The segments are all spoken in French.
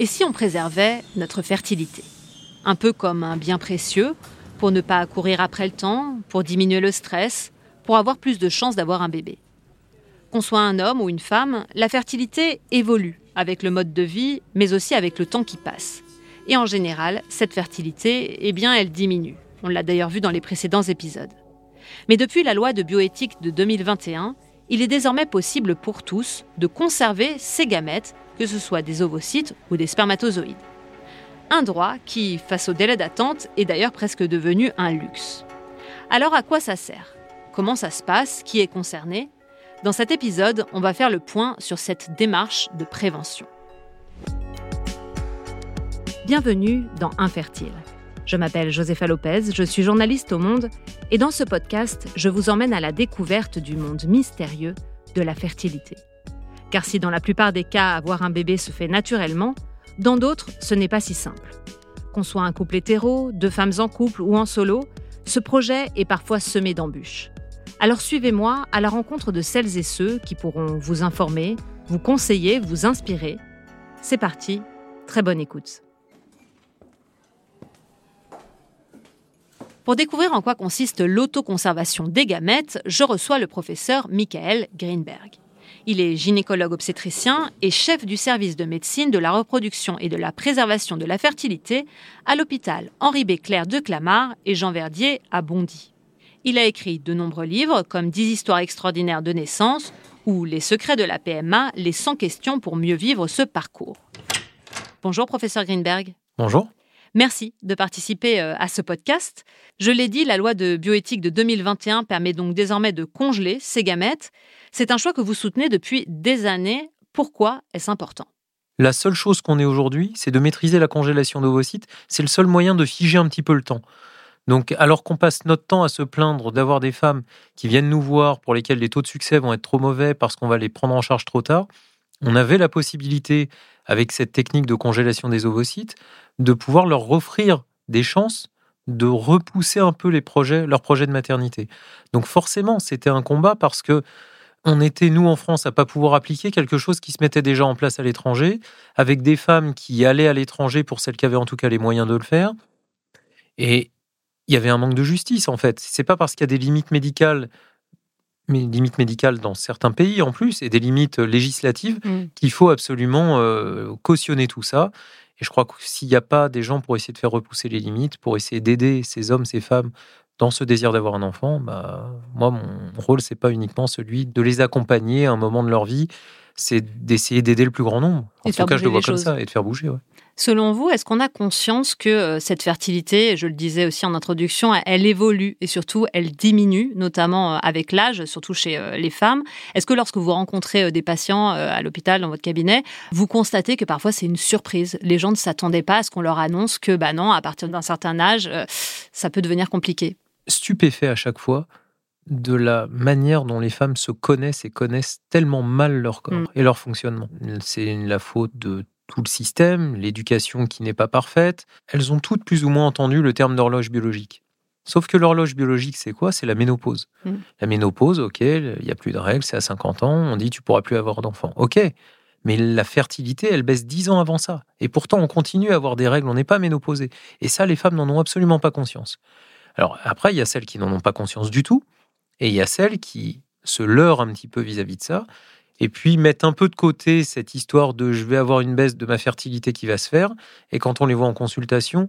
Et si on préservait notre fertilité? Un peu comme un bien précieux, pour ne pas courir après le temps, pour diminuer le stress, pour avoir plus de chances d'avoir un bébé. Qu'on soit un homme ou une femme, la fertilité évolue avec le mode de vie, mais aussi avec le temps qui passe. Et en général, cette fertilité, eh bien, elle diminue. On l'a d'ailleurs vu dans les précédents épisodes. Mais depuis la loi de bioéthique de 2021, il est désormais possible pour tous de conserver ces gamètes, que ce soit des ovocytes ou des spermatozoïdes. Un droit qui, face au délai d'attente, est d'ailleurs presque devenu un luxe. Alors à quoi ça sert? Comment ça se passe? Qui est concerné? Dans cet épisode, on va faire le point sur cette démarche de prévention. Bienvenue dans Infertile. Je m'appelle Josefa Lopez, je suis journaliste au Monde et dans ce podcast, je vous emmène à la découverte du monde mystérieux de la fertilité. Car si dans la plupart des cas avoir un bébé se fait naturellement, dans d'autres, ce n'est pas si simple. Qu'on soit un couple hétéro, deux femmes en couple ou en solo, ce projet est parfois semé d'embûches. Alors suivez-moi à la rencontre de celles et ceux qui pourront vous informer, vous conseiller, vous inspirer. C'est parti, très bonne écoute. Pour découvrir en quoi consiste l'autoconservation des gamètes, je reçois le professeur Michael Greenberg. Il est gynécologue obstétricien et chef du service de médecine de la reproduction et de la préservation de la fertilité à l'hôpital Henri Béclair de Clamart et Jean Verdier à Bondy. Il a écrit de nombreux livres comme 10 histoires extraordinaires de naissance ou Les secrets de la PMA, les 100 questions pour mieux vivre ce parcours. Bonjour professeur Greenberg. Bonjour. Merci de participer euh, à ce podcast. Je l'ai dit, la loi de bioéthique de 2021 permet donc désormais de congeler ces gamètes. C'est un choix que vous soutenez depuis des années. Pourquoi est-ce important? La seule chose qu'on ait aujourd'hui, c'est de maîtriser la congélation d'ovocytes. C'est le seul moyen de figer un petit peu le temps. Donc, alors qu'on passe notre temps à se plaindre d'avoir des femmes qui viennent nous voir pour lesquelles les taux de succès vont être trop mauvais parce qu'on va les prendre en charge trop tard, on avait la possibilité, avec cette technique de congélation des ovocytes, de pouvoir leur offrir des chances de repousser un peu les projets, leurs projets de maternité. Donc forcément, c'était un combat parce que on était, nous, en France, à pas pouvoir appliquer quelque chose qui se mettait déjà en place à l'étranger, avec des femmes qui allaient à l'étranger pour celles qui avaient en tout cas les moyens de le faire. Et il y avait un manque de justice, en fait. C'est pas parce qu'il y a des limites médicales mais limites médicales dans certains pays en plus et des limites législatives mmh. qu'il faut absolument euh, cautionner tout ça. Et je crois que s'il n'y a pas des gens pour essayer de faire repousser les limites, pour essayer d'aider ces hommes, ces femmes dans ce désir d'avoir un enfant, bah, moi, mon rôle, c'est pas uniquement celui de les accompagner à un moment de leur vie, c'est d'essayer d'aider le plus grand nombre. En tout cas, je le vois comme ça, et de faire bouger. Ouais. Selon vous, est-ce qu'on a conscience que euh, cette fertilité, je le disais aussi en introduction, elle évolue et surtout elle diminue, notamment euh, avec l'âge, surtout chez euh, les femmes? Est-ce que lorsque vous rencontrez des patients à l'hôpital, dans votre cabinet, vous constatez que parfois c'est une surprise? Les gens ne s'attendaient pas à ce qu'on leur annonce que, bah non, à partir d'un certain âge, ça peut devenir compliqué. Stupéfait à chaque fois de la manière dont les femmes se connaissent et connaissent tellement mal leur corps mm. et leur fonctionnement. C'est la faute de tout le système, l'éducation qui n'est pas parfaite, elles ont toutes plus ou moins entendu le terme d'horloge biologique. Sauf que l'horloge biologique, c'est quoi? C'est la ménopause. Mm. La ménopause, ok, il n'y a plus de règles, c'est à 50 ans, on dit tu pourras plus avoir d'enfants. Ok, mais la fertilité, elle baisse 10 ans avant ça. Et pourtant, on continue à avoir des règles, on n'est pas ménopausé. Et ça, les femmes n'en ont absolument pas conscience. Alors après, il y a celles qui n'en ont pas conscience du tout, et il y a celles qui se leurrent un petit peu vis-à-vis -vis de ça, et puis mettre un peu de côté cette histoire de je vais avoir une baisse de ma fertilité qui va se faire. Et quand on les voit en consultation,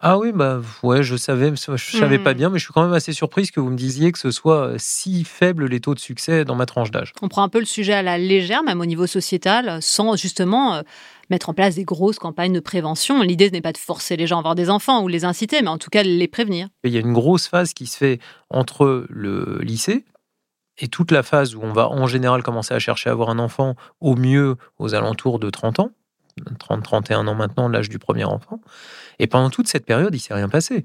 ah oui, bah ouais, je savais, je savais pas mmh. bien, mais je suis quand même assez surprise que vous me disiez que ce soit si faible les taux de succès dans ma tranche d'âge. On prend un peu le sujet à la légère, même au niveau sociétal, sans justement euh, mettre en place des grosses campagnes de prévention. L'idée n'est pas de forcer les gens à avoir des enfants ou les inciter, mais en tout cas de les prévenir. Il y a une grosse phase qui se fait entre le lycée, et toute la phase où on va en général commencer à chercher à avoir un enfant, au mieux aux alentours de 30 ans, 30-31 ans maintenant, l'âge du premier enfant. Et pendant toute cette période, il s'est rien passé.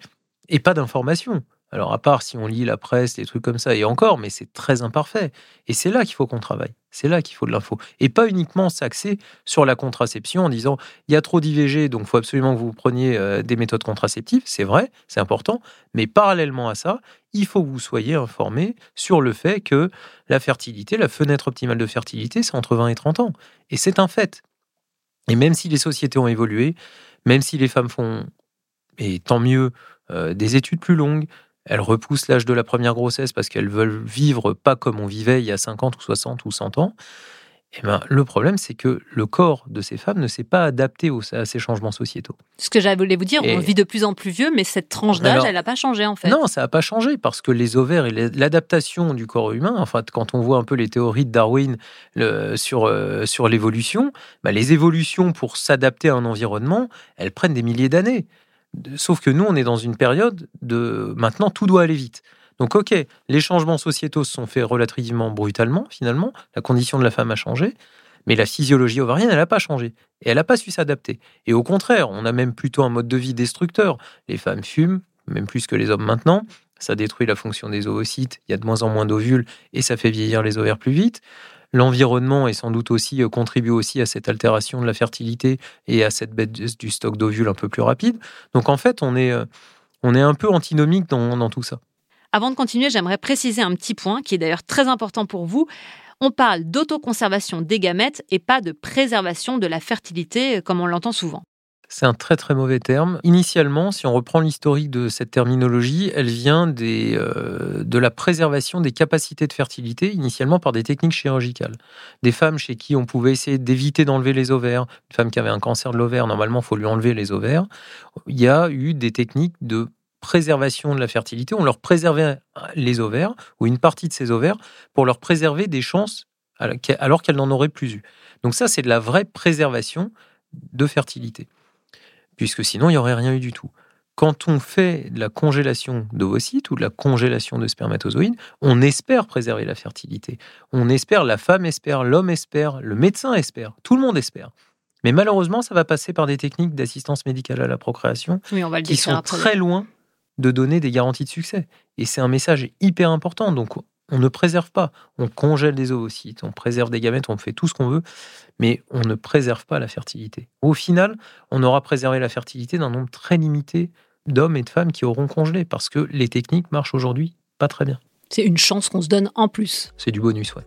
Et pas d'information. Alors, à part si on lit la presse, des trucs comme ça, et encore, mais c'est très imparfait. Et c'est là qu'il faut qu'on travaille. C'est là qu'il faut de l'info. Et pas uniquement s'axer sur la contraception en disant il y a trop d'IVG, donc il faut absolument que vous preniez euh, des méthodes contraceptives. C'est vrai, c'est important. Mais parallèlement à ça, il faut que vous soyez informé sur le fait que la fertilité, la fenêtre optimale de fertilité, c'est entre 20 et 30 ans. Et c'est un fait. Et même si les sociétés ont évolué, même si les femmes font, et tant mieux, euh, des études plus longues, elles repoussent l'âge de la première grossesse parce qu'elles veulent vivre pas comme on vivait il y a 50 ou 60 ou 100 ans. Eh ben, le problème, c'est que le corps de ces femmes ne s'est pas adapté à ces changements sociétaux. Ce que j'allais vous dire, on vit de plus en plus vieux, mais cette tranche d'âge, elle n'a pas changé en fait. Non, ça n'a pas changé parce que les ovaires et l'adaptation du corps humain, en fait, quand on voit un peu les théories de Darwin sur, euh, sur l'évolution, bah, les évolutions pour s'adapter à un environnement, elles prennent des milliers d'années. Sauf que nous, on est dans une période de maintenant, tout doit aller vite. Donc, ok, les changements sociétaux se sont faits relativement brutalement, finalement. La condition de la femme a changé, mais la physiologie ovarienne, elle n'a pas changé. Et elle n'a pas su s'adapter. Et au contraire, on a même plutôt un mode de vie destructeur. Les femmes fument, même plus que les hommes maintenant. Ça détruit la fonction des ovocytes. Il y a de moins en moins d'ovules et ça fait vieillir les ovaires plus vite. L'environnement est sans doute aussi euh, contribue aussi à cette altération de la fertilité et à cette baisse du stock d'ovules un peu plus rapide. Donc en fait, on est, euh, on est un peu antinomique dans, dans tout ça. Avant de continuer, j'aimerais préciser un petit point qui est d'ailleurs très important pour vous. On parle d'autoconservation des gamètes et pas de préservation de la fertilité euh, comme on l'entend souvent. C'est un très très mauvais terme. Initialement, si on reprend l'historique de cette terminologie, elle vient des, euh, de la préservation des capacités de fertilité, initialement par des techniques chirurgicales. Des femmes chez qui on pouvait essayer d'éviter d'enlever les ovaires, une femme qui avait un cancer de l'ovaire, normalement, il faut lui enlever les ovaires. Il y a eu des techniques de préservation de la fertilité. On leur préservait les ovaires, ou une partie de ces ovaires, pour leur préserver des chances alors qu'elles n'en auraient plus eu. Donc ça, c'est de la vraie préservation de fertilité puisque sinon il n'y aurait rien eu du tout. Quand on fait de la congélation d'ovocytes ou de la congélation de spermatozoïdes, on espère préserver la fertilité. On espère, la femme espère, l'homme espère, le médecin espère, tout le monde espère. Mais malheureusement, ça va passer par des techniques d'assistance médicale à la procréation qui sont très loin de donner des garanties de succès. Et c'est un message hyper important. Donc, on ne préserve pas. On congèle des ovocytes, on préserve des gamètes, on fait tout ce qu'on veut, mais on ne préserve pas la fertilité. Au final, on aura préservé la fertilité d'un nombre très limité d'hommes et de femmes qui auront congelé, parce que les techniques marchent aujourd'hui pas très bien. C'est une chance qu'on se donne en plus. C'est du bonus, ouais.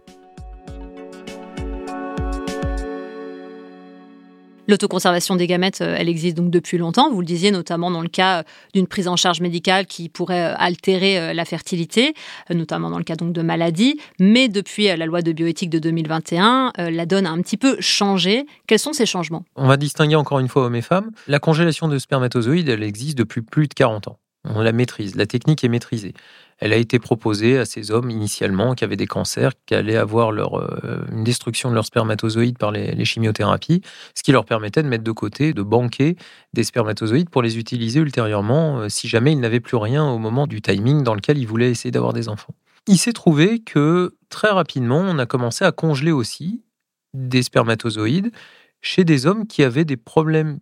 L'autoconservation des gamètes, euh, elle existe donc depuis longtemps. Vous le disiez notamment dans le cas euh, d'une prise en charge médicale qui pourrait euh, altérer la fertilité, notamment dans le cas donc de maladies. Mais depuis la loi de bioéthique de 2021, la donne a un petit peu changé. Quels sont ces changements? On va distinguer encore une fois hommes et femmes. La congélation de spermatozoïdes, elle existe depuis plus de 40 ans. On la maîtrise, la technique est maîtrisée. Elle a été proposée à ces hommes initialement qui avaient des cancers, qui allaient avoir leur, euh, une destruction de leurs spermatozoïdes par les, chimiothérapies, ce qui leur permettait de mettre de côté, de banquer des spermatozoïdes pour les utiliser ultérieurement euh, si jamais ils n'avaient plus rien au moment du timing dans lequel ils voulaient essayer d'avoir des enfants. Il s'est trouvé que très rapidement, on a commencé à congeler aussi des spermatozoïdes chez des hommes qui avaient des problèmes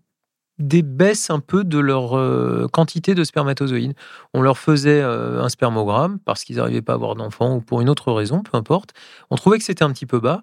des baisses un peu de leur euh, quantité de spermatozoïdes. On leur faisait euh, un spermogramme parce qu'ils n'arrivaient pas à avoir d'enfants ou pour une autre raison, peu importe. On trouvait que c'était un petit peu bas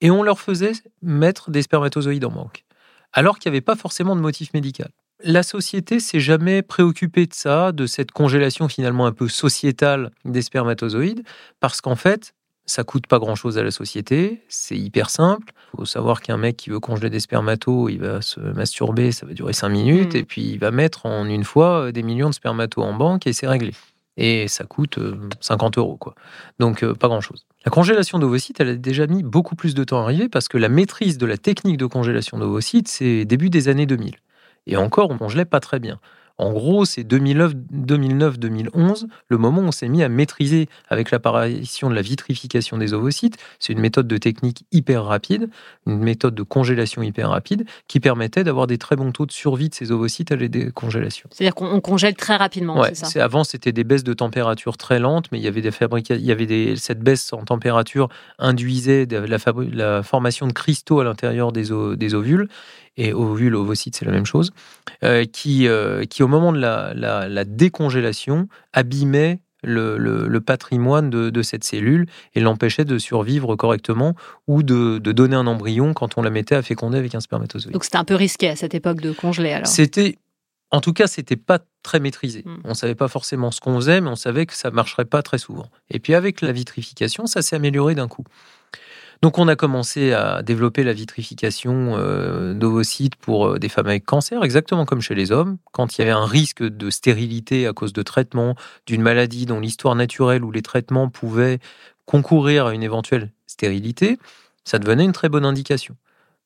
et on leur faisait mettre des spermatozoïdes en manque, alors qu'il n'y avait pas forcément de motif médical. La société s'est jamais préoccupée de ça, de cette congélation finalement un peu sociétale des spermatozoïdes, parce qu'en fait, ça coûte pas grand-chose à la société, c'est hyper simple. Il faut savoir qu'un mec qui veut congeler des spermatos, il va se masturber, ça va durer 5 minutes, hmm. et puis il va mettre en une fois euh, des millions de spermatos en banque et c'est réglé. Et ça coûte 50 euh, euros, quoi. Donc euh, pas grand-chose. La congélation d'ovocytes, elle a déjà mis beaucoup plus de temps à arriver parce que la maîtrise de la technique de congélation d'ovocytes, c'est début des années 2000. Et encore, on congelait pas très bien. En gros, c'est 2009-2011, le moment où on s'est mis à maîtriser avec l'apparition de la vitrification des ovocytes. C'est une méthode de technique hyper rapide, une méthode de congélation hyper rapide qui permettait d'avoir des très bons taux de survie de ces ovocytes à la décongélation. C'est-à-dire qu'on congèle très rapidement, c'est ça Avant, c'était des baisses de température très lentes, mais il y avait, des il y avait des... cette baisse en température induisait la, la formation de cristaux à l'intérieur des, des ovules et ovules, ovocytes, c'est la même chose, euh, qui, euh, qui moment de la, la, décongélation abîmait le, patrimoine de, cette cellule et l'empêchait de survivre correctement ou de, donner un embryon quand on la mettait à féconder avec un spermatozoïde. Donc c'était un peu risqué à cette époque de congeler alors C'était. En tout cas, c'était pas très maîtrisé. On hmm. On savait pas forcément ce qu'on faisait, mais on savait que ça marcherait pas très souvent. Et puis avec la vitrification, ça s'est amélioré d'un coup. Donc on a commencé à développer la vitrification euh, d'ovocytes pour euh, des femmes avec cancer, exactement comme chez les hommes. Quand il y avait un risque de stérilité à cause de traitements, d'une maladie dont l'histoire naturelle ou les traitements pouvaient concourir à une éventuelle stérilité, ça devenait une très bonne indication.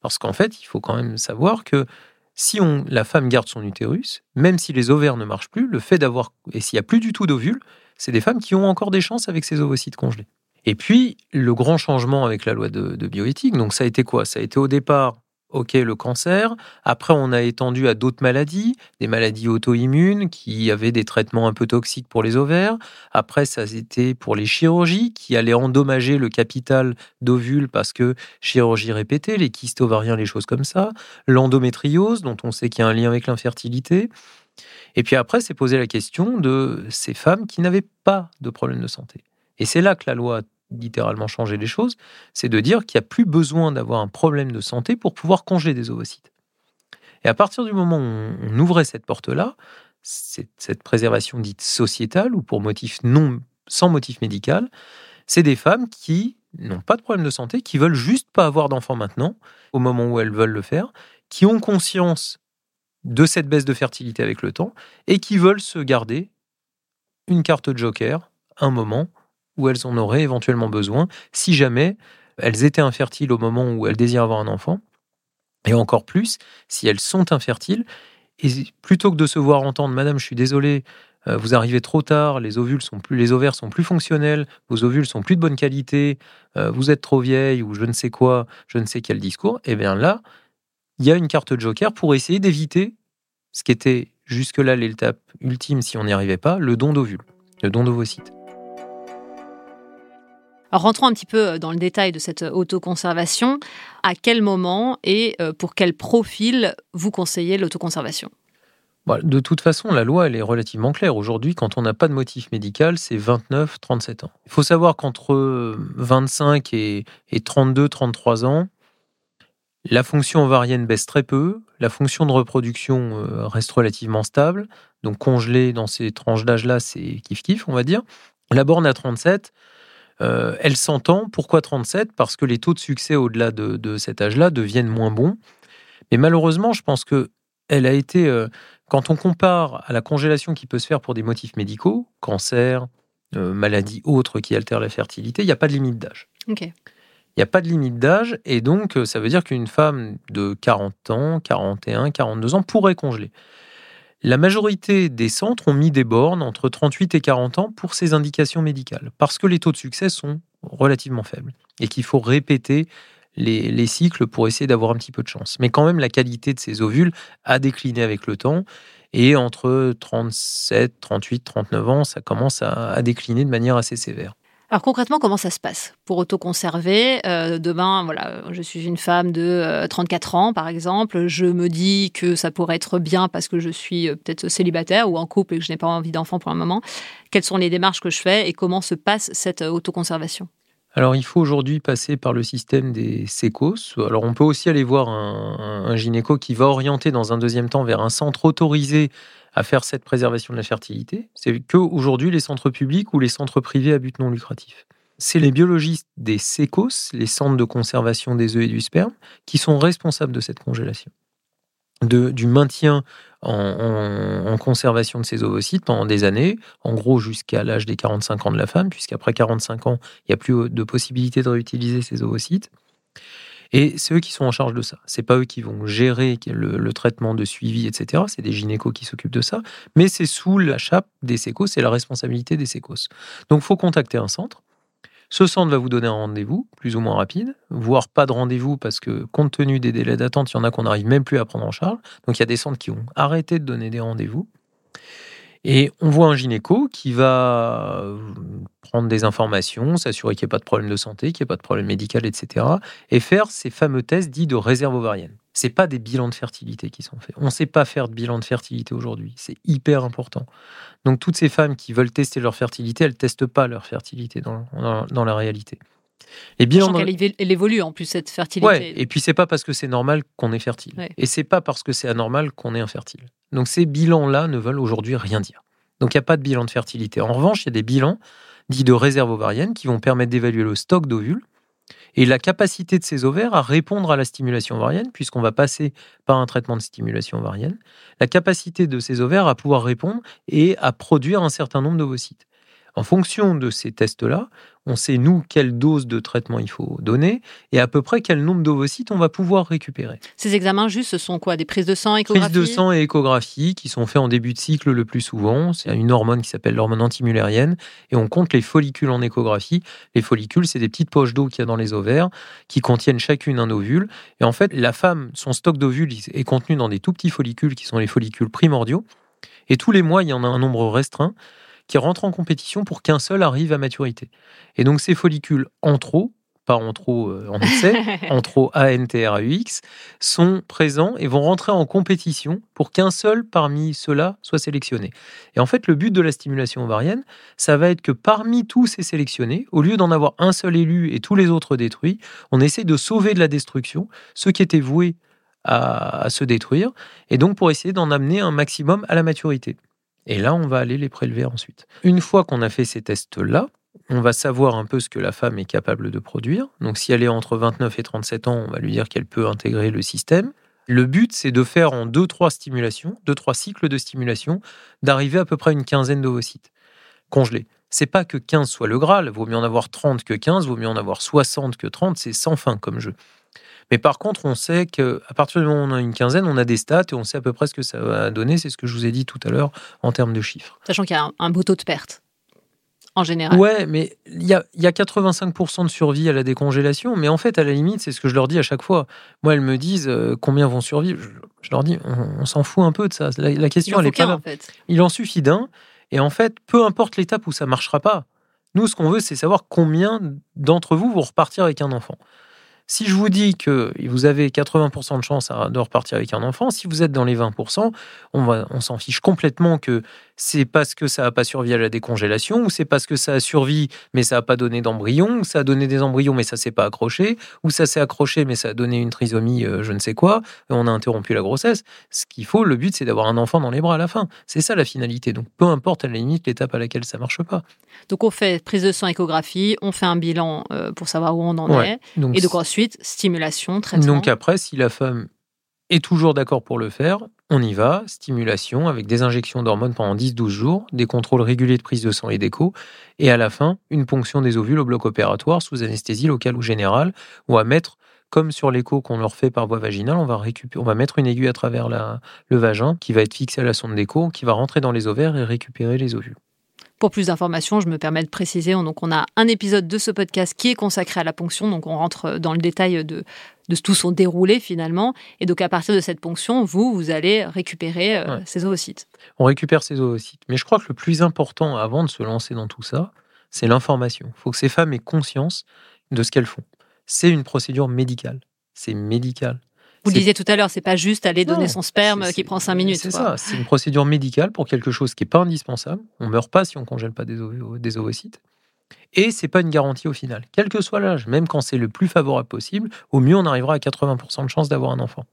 Parce qu'en fait, il faut quand même savoir que si la femme garde son utérus, même si les ovaires ne marchent plus, le fait d'avoir, et s'il n'y a plus du tout d'ovules, c'est des femmes qui ont encore des chances avec ces ovocytes congelés. Et puis, le grand changement avec la loi de, bioéthique, donc ça a été quoi? Ça a été au départ, ok, le cancer. Après, on a étendu à d'autres maladies, des maladies auto-immunes qui avaient des traitements un peu toxiques pour les ovaires. Après, ça a été pour les chirurgies qui allaient endommager le capital d'ovules parce que chirurgie répétée, les kystes ovariens, les choses comme ça. L'endométriose, dont on sait qu'il y a un lien avec l'infertilité. Et puis après, c'est posé la question de ces femmes qui n'avaient pas de problème de santé. Et c'est là que la loi littéralement changer les choses, c'est de dire qu'il n'y a plus besoin d'avoir un problème de santé pour pouvoir congeler des ovocytes. Et à partir du moment où on ouvrait cette porte-là, cette préservation dite sociétale ou pour motif non sans motif médical, c'est des femmes qui n'ont pas de problème de santé, qui veulent juste pas avoir d'enfants maintenant, au moment où elles veulent le faire, qui ont conscience de cette baisse de fertilité avec le temps et qui veulent se garder une carte joker un moment où elles en auraient éventuellement besoin si jamais elles étaient infertiles au moment où elles désirent avoir un enfant, et encore plus si elles sont infertiles. Et plutôt que de se voir entendre, Madame, je suis désolé, euh, vous arrivez trop tard, les ovules sont plus, les ovaires sont plus fonctionnels, vos ovules sont plus de bonne qualité, euh, vous êtes trop vieille ou je ne sais quoi, je ne sais quel discours. Et eh bien là, il y a une carte joker pour essayer d'éviter ce qui était jusque-là l'étape ultime si on n'y arrivait pas, le don d'ovules, le don d'ovocytes rentrons un petit peu euh, dans le détail de cette euh, autoconservation. À quel moment et euh, pour quel profil vous conseillez l'autoconservation? Bah, de toute façon, la loi, elle est relativement claire. Aujourd'hui, quand on n'a pas de motif médical, c'est 29-37 ans. Il faut savoir qu'entre 25 et, 32-33 ans, la fonction ovarienne baisse très peu, la fonction de reproduction reste relativement stable. Donc congelé dans ces tranches d'âge-là, c'est kiff-kiff, on va dire. La borne à 37, euh, elle s'entend. Pourquoi 37 Parce que les taux de succès au-delà de, cet âge-là deviennent moins bons. Mais malheureusement, je pense que elle a été, euh, quand on compare à la congélation qui peut se faire pour des motifs médicaux, cancer, euh, maladies autres qui altèrent la fertilité, il n'y a pas de limite d'âge. Il n'y a pas de limite d'âge, et donc ça veut dire qu'une femme de 40 ans, 41, 42 ans pourrait congeler. La majorité des centres ont mis des bornes entre 38 et 40 ans pour ces indications médicales, parce que les taux de succès sont relativement faibles et qu'il faut répéter les, cycles pour essayer d'avoir un petit peu de chance. Mais quand même, la qualité de ces ovules a décliné avec le temps. Et entre 37, 38, 39 ans, ça commence à décliner de manière assez sévère. Alors concrètement, comment ça se passe pour autoconserver euh, Demain, voilà, je suis une femme de 34 euh, ans, par exemple. Je me dis que ça pourrait être bien parce que je suis euh, peut-être célibataire ou en couple et que je n'ai pas envie d'enfant pour un moment. Quelles sont les démarches que je fais et comment se passe cette autoconservation? Alors, il faut aujourd'hui passer par le système des sécos. Alors, on peut aussi aller voir un, gynéco qui va orienter dans un deuxième temps vers un centre autorisé à faire cette préservation de la fertilité. C'est qu'aujourd'hui, les centres publics ou les centres privés à but non lucratif. C'est les biologistes des SECOS, les centres de conservation des œufs et du sperme, qui sont responsables de cette congélation, de, du maintien en, conservation de ces ovocytes pendant des années, en gros jusqu'à l'âge des 45 ans de la femme, puisqu'après 45 ans, il n'y a plus de possibilité de réutiliser ces ovocytes. Et c'est eux qui sont en charge de ça. C'est pas eux qui vont gérer le, traitement de suivi, etc. C'est des gynécos qui s'occupent de ça. Mais c'est sous la chape des sécos, c'est la responsabilité des sécos. Donc, faut contacter un centre. Ce centre va vous donner un rendez-vous, plus ou moins rapide, voire pas de rendez-vous parce que compte tenu des délais d'attente, il y en a qu'on n'arrive même plus à prendre en charge. Donc il y a des centres qui ont arrêté de donner des rendez-vous. Et on voit un gynéco qui va euh, prendre des informations, s'assurer qu'il n'y ait pas de problème de santé, qu'il n'y ait pas de problème médical, etc. Et faire ces fameux tests dits de réserve ovarienne. Ce pas des bilans de fertilité qui sont faits. On ne sait pas faire de bilan de fertilité aujourd'hui. C'est hyper important. Donc toutes ces femmes qui veulent tester leur fertilité, elles ne testent pas leur fertilité dans, dans, la réalité. Les bilans elle évolue en plus cette fertilité. Ouais, et puis c'est pas parce que c'est normal qu'on est fertile. Et c'est pas parce que c'est anormal qu'on est infertile. Donc ces bilans-là ne veulent aujourd'hui rien dire. Donc il n'y a pas de bilan de fertilité. En revanche, il y a des bilans dits de réserve ovarienne qui vont permettre d'évaluer le stock d'ovules Et la capacité de ces ovaires à répondre à la stimulation ovarienne, puisqu'on va passer par un traitement de stimulation ovarienne, la capacité de ces ovaires à pouvoir répondre et à produire un certain nombre d'ovocytes. En fonction de ces tests-là, on sait, nous, quelle dose de traitement il faut donner et à peu près quel nombre d'ovocytes on va pouvoir récupérer. Ces examens, juste, ce sont quoi? Des prises de sang, échographie Prises de sang et échographie qui sont faits en début de cycle le plus souvent. C'est une hormone qui s'appelle l'hormone antimulérienne et on compte les follicules en échographie. Les follicules, c'est des petites poches d'eau qu'il y a dans les ovaires qui contiennent chacune un ovule. Et en fait, la femme, son stock d'ovules est contenu dans des tout petits follicules qui sont les follicules primordiaux. Et tous les mois, il y en a un nombre restreint qui rentrent en compétition pour qu'un seul arrive à maturité. Et donc ces follicules en trop, pas en trop euh, en excès, en trop ANTRAUX, sont présents et vont rentrer en compétition pour qu'un seul parmi ceux-là soit sélectionné. Et en fait, le but de la stimulation ovarienne, ça va être que parmi tous ces sélectionnés, au lieu d'en avoir un seul élu et tous les autres détruits, on essaie de sauver de la destruction ceux qui étaient voués à se détruire, et donc pour essayer d'en amener un maximum à la maturité. Et là, on va aller les prélever ensuite. Une fois qu'on a fait ces tests-là, on va savoir un peu ce que la femme est capable de produire. Donc si elle est entre 29 et 37 ans, on va lui dire qu'elle peut intégrer le système. Le but, c'est de faire en 2-3 stimulations, 2-3 cycles de stimulation, d'arriver à peu près une quinzaine d'ovocytes congelés. C'est pas que 15 soit le Graal, vaut mieux en avoir 30 que 15, vaut mieux en avoir 60 que 30, c'est sans fin comme jeu. Mais par contre, on sait qu'à partir du moment où on a une quinzaine, on a des stats et on sait à peu près ce que ça va donner. C'est ce que je vous ai dit tout à l'heure en termes de chiffres. Sachant qu'il y a un, beau taux de perte en général. Ouais, mais il y a, y a 85% de survie à la décongélation, mais en fait, à la limite, c'est ce que je leur dis à chaque fois. Moi, elles me disent euh, combien vont survivre. Je, leur dis, on, s'en fout un peu de ça. La, question, elle est pas là. Il en suffit d'un. Et en fait, peu importe l'étape où ça marchera pas, nous, ce qu'on veut, c'est savoir combien d'entre vous vont repartir avec un enfant. Si je vous dis que vous avez 80% de chance de repartir avec un enfant, si vous êtes dans les 20%, on, va, on s'en fiche complètement que c'est parce que ça n'a pas survécu à la décongélation, ou c'est parce que ça a survécu mais ça n'a pas donné d'embryon, ou ça a donné des embryons mais ça s'est pas accroché, ou ça s'est accroché mais ça a donné une trisomie euh, je ne sais quoi, et on a interrompu la grossesse. Ce qu'il faut, le but, c'est d'avoir un enfant dans les bras à la fin. C'est ça la finalité. Donc peu importe à la limite l'étape à laquelle ça marche pas. Donc on fait prise de sang, échographie, on fait un bilan euh, pour savoir où on en est, et donc ensuite stimulation, traitement. Donc après, si la femme est toujours d'accord pour le faire, on y va, stimulation avec des injections d'hormones pendant 10-12 jours, des contrôles réguliers de prise de sang et d'écho, et à la fin, une ponction des ovules au bloc opératoire sous anesthésie locale ou générale, ou à mettre, comme sur l'écho qu'on leur fait par voie vaginale, on va, mettre une aiguille à travers le vagin qui va être fixée à la sonde d'écho, qui va rentrer dans les ovaires et récupérer les ovules. Pour plus d'informations, je me permets de préciser, donc on a un épisode de ce podcast qui est consacré à la ponction, donc on rentre dans le détail de, de tout son déroulé finalement, et donc à partir de cette ponction, vous, vous allez récupérer euh, ces ovocytes. On récupère ces ovocytes, mais je crois que le plus important avant de se lancer dans tout ça, c'est l'information. Il faut que ces femmes aient conscience de ce qu'elles font. C'est une procédure médicale, c'est médical. Vous le disiez tout à l'heure, c'est pas juste aller donner son sperme qui prend cinq minutes. C'est ça, c'est une procédure médicale pour quelque chose qui n'est pas indispensable. On meurt pas si on congèle pas des, des ovocytes. Et c'est pas une garantie au final. Quel que soit l'âge, même quand c'est le plus favorable possible, au mieux on arrivera à 80% de chance d'avoir un enfant.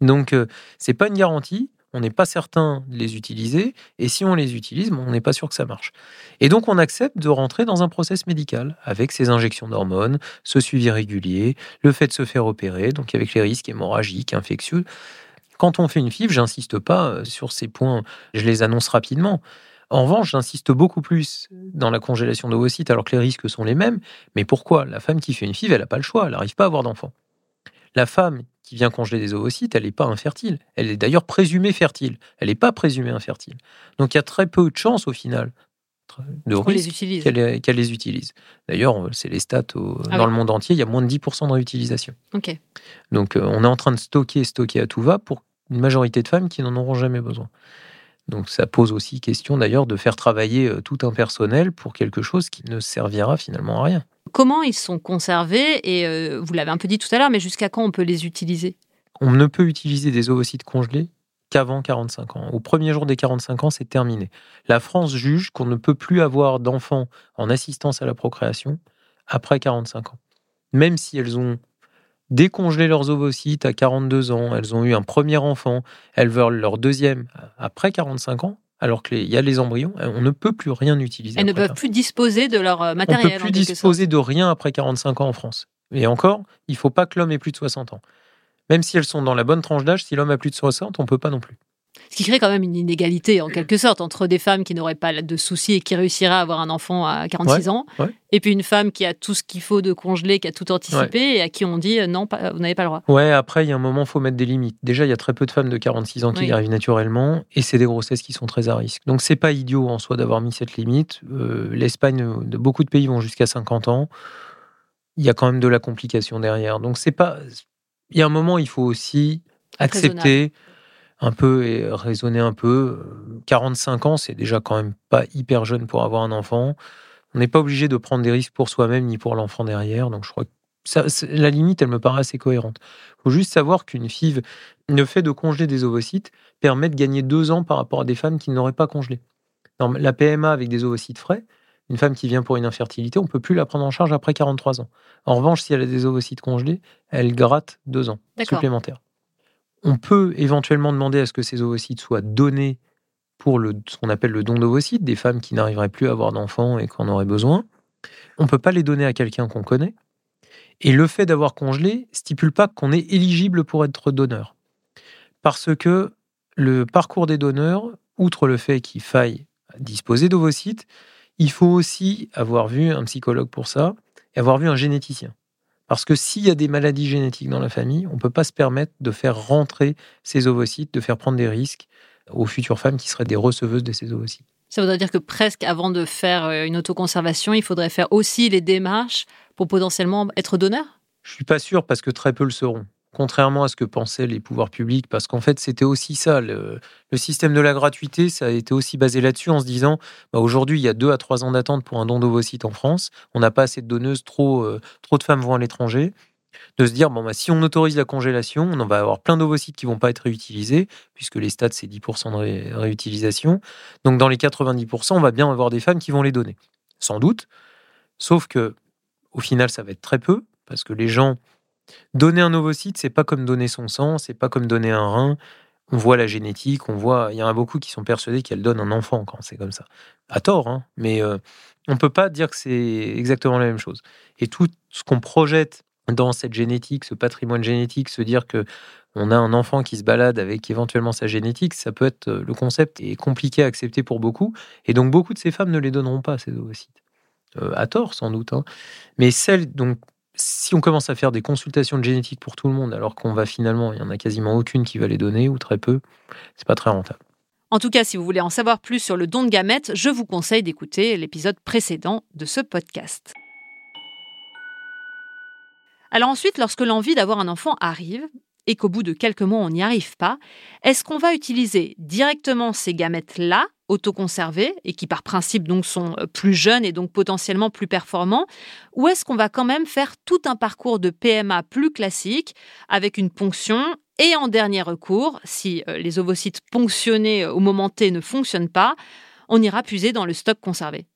Donc euh, c'est pas une garantie, on n'est pas certain de les utiliser, et si on les utilise, on n'est pas sûr que ça marche. Et donc on accepte de rentrer dans un process médical, avec ces injections d'hormones, ce suivi régulier, le fait de se faire opérer, donc avec les risques hémorragiques, infectieux. Quand on fait une FIV, j'insiste pas euh, sur ces points, je les annonce rapidement. En revanche, j'insiste beaucoup plus dans la congélation d'ovocytes alors que les risques sont les mêmes. Mais pourquoi? La femme qui fait une FIV, elle n'a pas le choix, elle n'arrive pas à avoir d'enfant. La femme qui vient congeler des ovocytes, elle n'est pas infertile. Elle est d'ailleurs présumée fertile. Elle n'est pas présumée infertile. Donc il y a très peu de chances au final de risque qu'elle les utilise. D'ailleurs, c'est les stats ah dans le monde entier, il y a moins de 10% de réutilisation. Donc euh, on est en train de stocker, stocker à tout va pour une majorité de femmes qui n'en auront jamais besoin. Donc ça pose aussi question d'ailleurs de faire travailler euh, tout un personnel pour quelque chose qui ne servira finalement à rien. Comment ils sont conservés Et euh, vous l'avez un peu dit tout à l'heure, mais jusqu'à quand on peut les utiliser? On ne peut utiliser des ovocytes congelés qu'avant 45 ans. Au premier jour des 45 ans, c'est terminé. La France juge qu'on ne peut plus avoir d'enfants en assistance à la procréation après 45 ans. Même si elles ont décongelé leurs ovocytes à 42 ans, elles ont eu un premier enfant, elles veulent leur deuxième après 45 ans, alors qu'il y a les embryons, on ne peut plus rien utiliser. Elles ne peuvent plus disposer de leur matériel. On ne peut plus disposer de rien après 45 ans en France. Et encore, il faut pas que l'homme ait plus de 60 ans. Même si elles sont dans la bonne tranche d'âge, si l'homme a plus de 60, on peut pas non plus. Ce qui crée quand même une inégalité, en quelque sorte, entre des femmes qui n'auraient pas de soucis et qui réussiraient à avoir un enfant à 46 ans, et puis une femme qui a tout ce qu'il faut de congeler, qui a tout anticipé, et à qui on dit euh, non, vous n'avez pas le droit. Ouais, après, il y a un moment, il faut mettre des limites. Déjà, il y a très peu de femmes de 46 ans qui y arrivent naturellement, et c'est des grossesses qui sont très à risque. Donc, c'est pas idiot en soi d'avoir mis cette limite. Euh, L'Espagne, de beaucoup de pays vont jusqu'à 50 ans. Il y a quand même de la complication derrière. Donc, c'est pas. Il y a un moment, il faut aussi accepter un peu et raisonner un peu. 45 ans, c'est déjà quand même pas hyper jeune pour avoir un enfant. On n'est pas obligé de prendre des risques pour soi-même ni pour l'enfant derrière. Donc je crois que ça, la limite, elle me paraît assez cohérente. Il faut juste savoir qu'une FIV, le fait de congeler des ovocytes permet de gagner deux ans par rapport à des femmes qui n'auraient pas congelé. Dans la PMA avec des ovocytes frais, une femme qui vient pour une infertilité, on ne peut plus la prendre en charge après 43 ans. En revanche, si elle a des ovocytes congelés, elle gratte deux ans supplémentaires. On peut éventuellement demander à ce que ces ovocytes soient donnés pour le, ce qu'on appelle le don d'ovocytes, des femmes qui n'arriveraient plus à avoir d'enfants et qui en auraient besoin. On ne peut pas les donner à quelqu'un qu'on connaît. Et le fait d'avoir congelé stipule pas qu'on est éligible pour être donneur. Parce que le parcours des donneurs, outre le fait qu'il faille disposer d'ovocytes, il faut aussi avoir vu un psychologue pour ça et avoir vu un généticien. Parce que s'il y a des maladies génétiques dans la famille, on ne peut pas se permettre de faire rentrer ces ovocytes, de faire prendre des risques aux futures femmes qui seraient des receveuses de ces ovocytes. Ça voudrait dire que presque avant de faire euh, une autoconservation, il faudrait faire aussi les démarches pour potentiellement être donneur Je ne suis pas sûr parce que très peu le seront contrairement à ce que pensaient les pouvoirs publics, parce qu'en fait, c'était aussi ça. Le, système de la gratuité, ça a été aussi basé là-dessus en se disant bah, aujourd'hui, il y a deux à trois ans d'attente pour un don d'ovocytes en France, on n'a pas assez de donneuses, trop, euh, trop de femmes vont à l'étranger. De se dire, bon, bah, si on autorise la congélation, on va avoir plein d'ovocytes qui vont pas être réutilisés, puisque les stats, c'est 10% de réutilisation. Donc, dans les 90%, on va bien avoir des femmes qui vont les donner. Sans doute. Sauf que, au final, ça va être très peu, parce que les gens Donner un ovocyte, c'est pas comme donner son sang, c'est pas comme donner un rein. On voit la génétique, on voit. Il y en a beaucoup qui sont persuadés qu'elle donne un enfant quand c'est comme ça. À tort, hein, mais on euh, on peut pas dire que c'est exactement la même chose. Et tout ce qu'on projette dans cette génétique, ce patrimoine génétique, se dire que on a un enfant qui se balade avec éventuellement sa génétique, ça peut être euh, le concept est compliqué à accepter pour beaucoup, et donc beaucoup de ces femmes ne les donneront pas ces ovocytes, euh, à tort sans doute. Hein. Mais celles donc si on commence à faire des consultations de génétique pour tout le monde, alors qu'on va finalement, il y en a quasiment aucune qui va les donner ou très peu, c'est pas très rentable. En tout cas, si vous voulez en savoir plus sur le don de gamètes, je vous conseille d'écouter l'épisode précédent de ce podcast. Alors ensuite, lorsque l'envie d'avoir un enfant arrive, et qu'au bout de quelques mois on n'y arrive pas, est-ce qu'on va utiliser directement ces gamètes-là, autoconservés, et qui par principe donc sont euh, plus jeunes et donc potentiellement plus performants, ou est-ce qu'on va quand même faire tout un parcours de PMA plus classique, avec une ponction et en dernier recours, si euh, les ovocytes ponctionnés euh, au moment T ne fonctionnent pas, on ira puiser dans le stock conservé?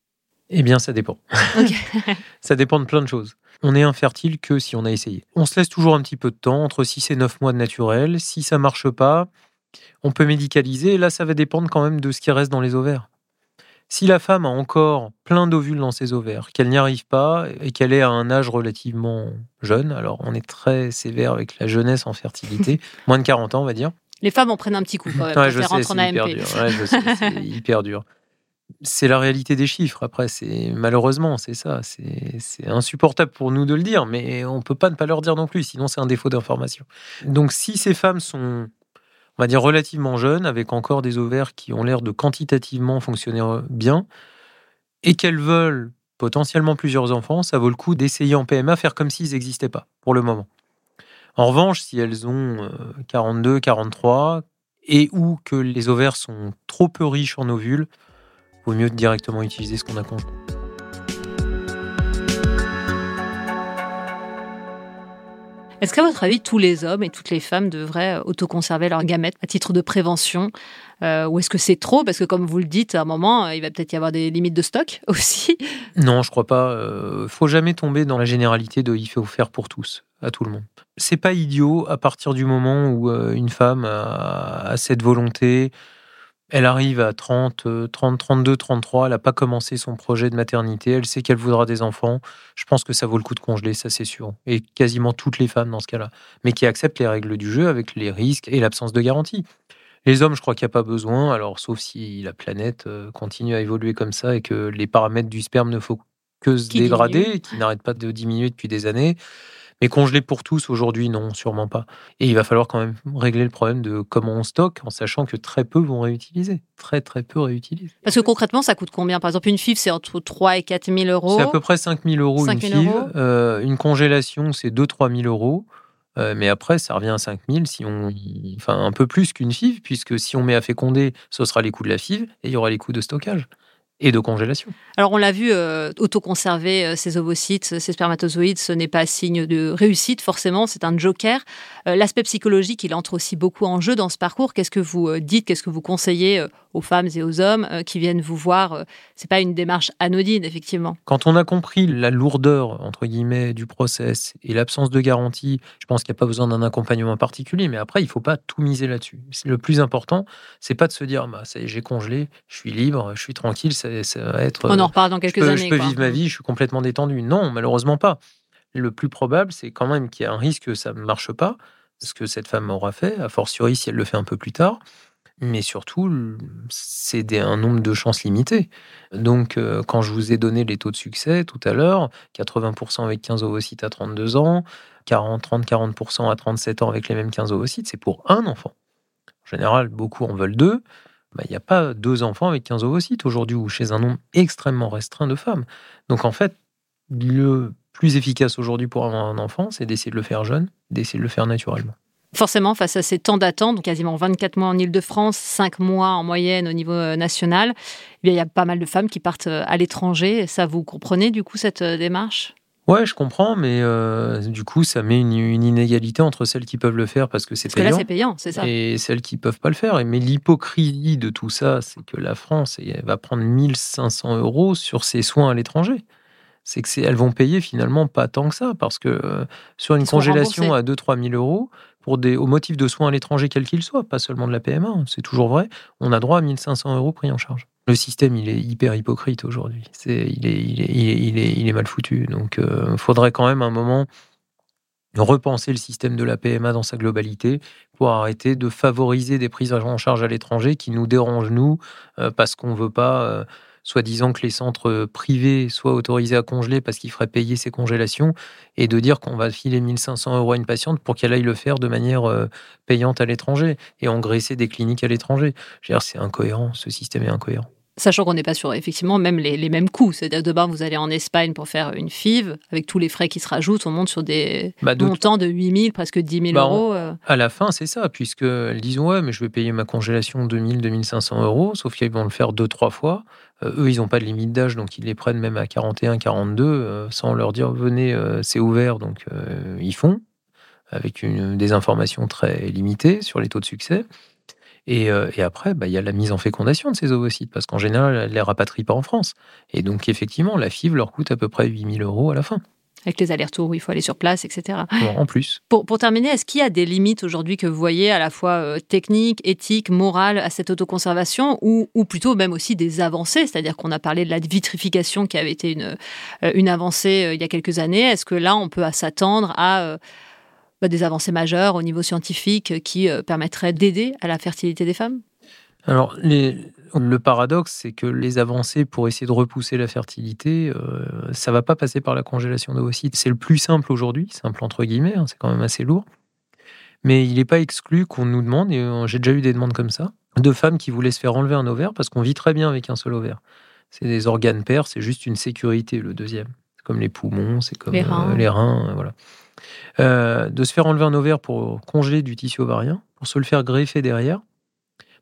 Eh bien, ça dépend. ça dépend de plein de choses on est infertile que si on a essayé. On se laisse toujours un petit peu de temps, entre 6 et 9 mois de naturel. Si ça marche pas, on peut médicaliser. Et là, ça va dépendre quand même de ce qui reste dans les ovaires. Si la femme a encore plein d'ovules dans ses ovaires, qu'elle n'y arrive pas et qu'elle est à un âge relativement jeune, alors on est très sévère avec la jeunesse en fertilité, moins de 40 ans, on va dire. Les femmes en prennent un petit coup quand même. je sais, c'est hyper dur. c'est hyper dur c'est la réalité des chiffres. Après, c'est malheureusement, c'est ça. C'est insupportable pour nous de le dire, mais on peut pas ne pas leur dire non plus, sinon c'est un défaut d'information. Donc, si ces femmes sont, on va dire, relativement jeunes, avec encore des ovaires qui ont l'air de quantitativement fonctionner bien, et qu'elles veulent potentiellement plusieurs enfants, ça vaut le coup d'essayer en PMA, faire comme s'ils n'existaient pas pour le moment. En revanche, si elles ont 42, euh, 43, et ou que les ovaires sont trop peu riches en ovules, vaut mieux directement utiliser ce qu'on a congelé. Est-ce qu'à votre avis, tous les hommes et toutes les femmes devraient autoconserver leurs gamètes à titre de prévention euh, Ou est-ce que c'est trop? Parce que comme vous le dites, à un moment, il va peut-être y avoir des limites de stock aussi. Non, je crois pas. Il euh, faut jamais tomber dans la généralité de il faut faire pour tous, à tout le monde. C'est pas idiot à partir du moment où euh, une femme a cette volonté, Elle arrive à 30, 30, 32, 33. Elle n'a pas commencé son projet de maternité. Elle sait qu'elle voudra des enfants. Je pense que ça vaut le coup de congeler, ça c'est sûr. Et quasiment toutes les femmes dans ce cas-là. Mais qui acceptent les règles du jeu avec les risques et l'absence de garantie. Les hommes, je crois qu'il n'y a pas besoin. Alors, sauf si la planète euh, continue à évoluer comme ça et que les paramètres du sperme ne font que se dégrader, qui n'arrêtent pas de diminuer depuis des années. Mais congeler pour tous aujourd'hui, non, sûrement pas. Et il va falloir quand même régler le problème de comment on stocke, en sachant que très peu vont réutiliser. Très, très peu réutilisent. Parce que concrètement, ça coûte combien? Par exemple, une FIV, c'est entre 3 et 4 000 euros. C'est à peu près 5 000 euros une FIV. Euh, une congélation, c'est 2-3 000 euros. Euh, mais après, ça revient à 5 000 si on, enfin un peu plus qu'une FIV, puisque si on met à féconder, ce sera les coûts de la FIV et il y aura les coûts de stockage et de congélation. Alors on l'a vu, euh, autoconserver euh, ces ovocytes, ces spermatozoïdes, ce n'est pas signe de réussite forcément, c'est un joker. Euh, l'aspect psychologique, il entre aussi beaucoup en jeu dans ce parcours. Qu'est-ce que vous dites, qu'est-ce que vous conseillez aux femmes et aux hommes qui viennent vous voir C'est pas une démarche anodine, effectivement. Quand on a compris la lourdeur entre guillemets du process et l'absence de garantie, je pense qu'il n'y a pas besoin d'un accompagnement particulier. Mais après, il faut pas tout miser là-dessus. Le plus important, c'est pas de se dire, bah, j'ai congelé, je suis libre, je suis tranquille. Ça, être. On en reparle dans quelques années. Je peux vivre ma vie, je suis complètement détendu. Non, malheureusement pas. Le plus probable, c'est quand même qu'il y a un risque que ça ne marche pas, ce que cette femme aura fait, a fortiori si elle le fait un peu plus tard. Mais surtout, c'est un nombre de chances limité. Donc, euh, quand je vous ai donné les taux de succès tout à l'heure, 80% avec 15 ovocytes à 32 ans, 40, 30, 40% à 37 ans avec les mêmes 15 ovocytes, c'est pour un enfant. En général, beaucoup en veulent deux. Il n'y a pas deux enfants avec 15 ovocytes aujourd'hui ou chez un nombre extrêmement restreint de femmes. Donc en fait, le plus efficace aujourd'hui pour avoir un enfant, c'est d'essayer de le faire jeune, d'essayer de le faire naturellement. Forcément, face à ces temps d'attente, quasiment 24 mois en Ile-de-France, 5 mois en moyenne au niveau euh, national, eh il y a pas mal de femmes qui partent euh, à l'étranger. Ça, vous comprenez du coup cette euh, démarche? Ouais, je comprends, mais euh, du coup, ça met une, inégalité entre celles qui peuvent le faire parce que c'est payant. là, c'est payant, c'est ça. Et celles qui peuvent pas le faire. Mais l'hypocrisie de tout ça, c'est que la France elle va prendre 1500 euros sur ses soins à l'étranger. C'est que elles vont payer finalement pas tant que ça parce que euh, sur une congélation à 2-3 000 euros, pour des, au motif de soins à l'étranger, quel qu'il soit, pas seulement de la PMA, hein, c'est toujours vrai, on a droit à 1500 euros pris en charge le système, il est hyper hypocrite aujourd'hui. C'est, il, est, mal foutu. Donc, il euh, faudrait quand même un moment repenser le système de la PMA dans sa globalité pour arrêter de favoriser des prises en charge à l'étranger qui nous dérangent, nous, euh, parce qu'on ne veut pas, euh, soi-disant, que les centres privés soient autorisés à congeler parce qu'ils feraient payer ces congélations, et de dire qu'on va filer 1500 euros à une patiente pour qu'elle aille le faire de manière payante à l'étranger et engraisser des cliniques à l'étranger. C'est incohérent, ce système est incohérent. Sachant qu'on n'est pas sur effectivement même les, mêmes coûts. C'est-à-dire, de bas, vous allez en Espagne pour faire une FIV, avec tous les frais qui se rajoutent, on monte sur des bah, montants de 8 000, presque 10 000 bah, euros. Euh. À la fin, c'est ça, puisque elles disent Ouais, mais je vais payer ma congélation 2 000, 2 500 euros, sauf qu'ils vont le faire deux, trois fois. Euh, eux, ils n'ont pas de limite d'âge, donc ils les prennent même à 41, 42, euh, sans leur dire Venez, c'est ouvert, donc ils font, avec une, des informations très limitées sur les taux de succès. Euh, et, après, bah, il y a la mise en fécondation de ces ovocytes, parce qu'en général, elles ne les rapatrient pas en France. Et donc, effectivement, la FIV leur coûte à peu près 8000 euros à la fin. Avec les allers-retours où il faut aller sur place, etc. en plus. Pour, terminer, est-ce qu'il y a des limites aujourd'hui que vous voyez à la fois euh, techniques, éthiques, morales à cette autoconservation ou, ou plutôt même aussi des avancées? C'est-à-dire qu'on a parlé de la vitrification qui avait été une, euh, une avancée il y a quelques années. Est-ce que là, on peut s'attendre à bah, des avancées majeures au niveau scientifique qui euh, permettraient d'aider à la fertilité des femmes? Alors, le paradoxe, c'est que les avancées pour essayer de repousser la fertilité, euh, ça va pas passer par la congélation d'ovocytes. C'est le plus simple aujourd'hui, simple entre guillemets, hein, c'est quand même assez lourd. Mais il n'est pas exclu qu'on nous demande, et euh, j'ai déjà eu des demandes comme ça, de femmes qui voulaient se faire enlever un ovaire parce qu'on vit très bien avec un seul ovaire. C'est des organes pairs, c'est juste une sécurité, le deuxième. C'est comme les poumons, c'est comme les reins, les reins voilà. Euh, de se faire enlever un ovaire pour congeler du tissu ovarien, pour se le faire greffer derrière,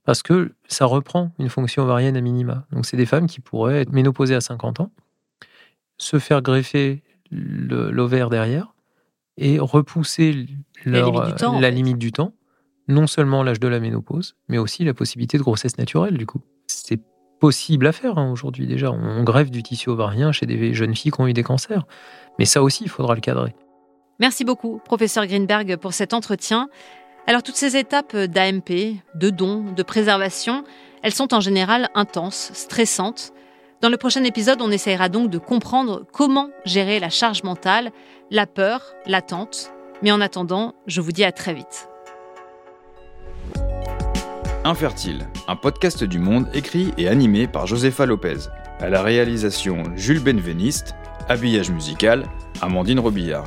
parce que ça reprend une fonction ovarienne à minima. Donc c'est des femmes qui pourraient être ménopausées à 50 ans, se faire greffer l'ovaire derrière et repousser la limite du temps, non seulement l'âge de la ménopause, mais aussi la possibilité de grossesse naturelle du coup. C'est possible à faire hein, aujourd'hui déjà. On greffe du tissu ovarien chez des jeunes filles qui ont eu des cancers. Mais ça aussi, il faudra le cadrer. Merci beaucoup, professeur Greenberg, pour cet entretien. Alors toutes ces étapes d'AMP, de don, de préservation, elles sont en général intenses, stressantes. Dans le prochain épisode, on essayera donc de comprendre comment gérer la charge mentale, la peur, l'attente. Mais en attendant, je vous dis à très vite. Infertile, un podcast du monde écrit et animé par Josefa Lopez. À la réalisation Jules Benveniste, habillage musical Amandine Robillard.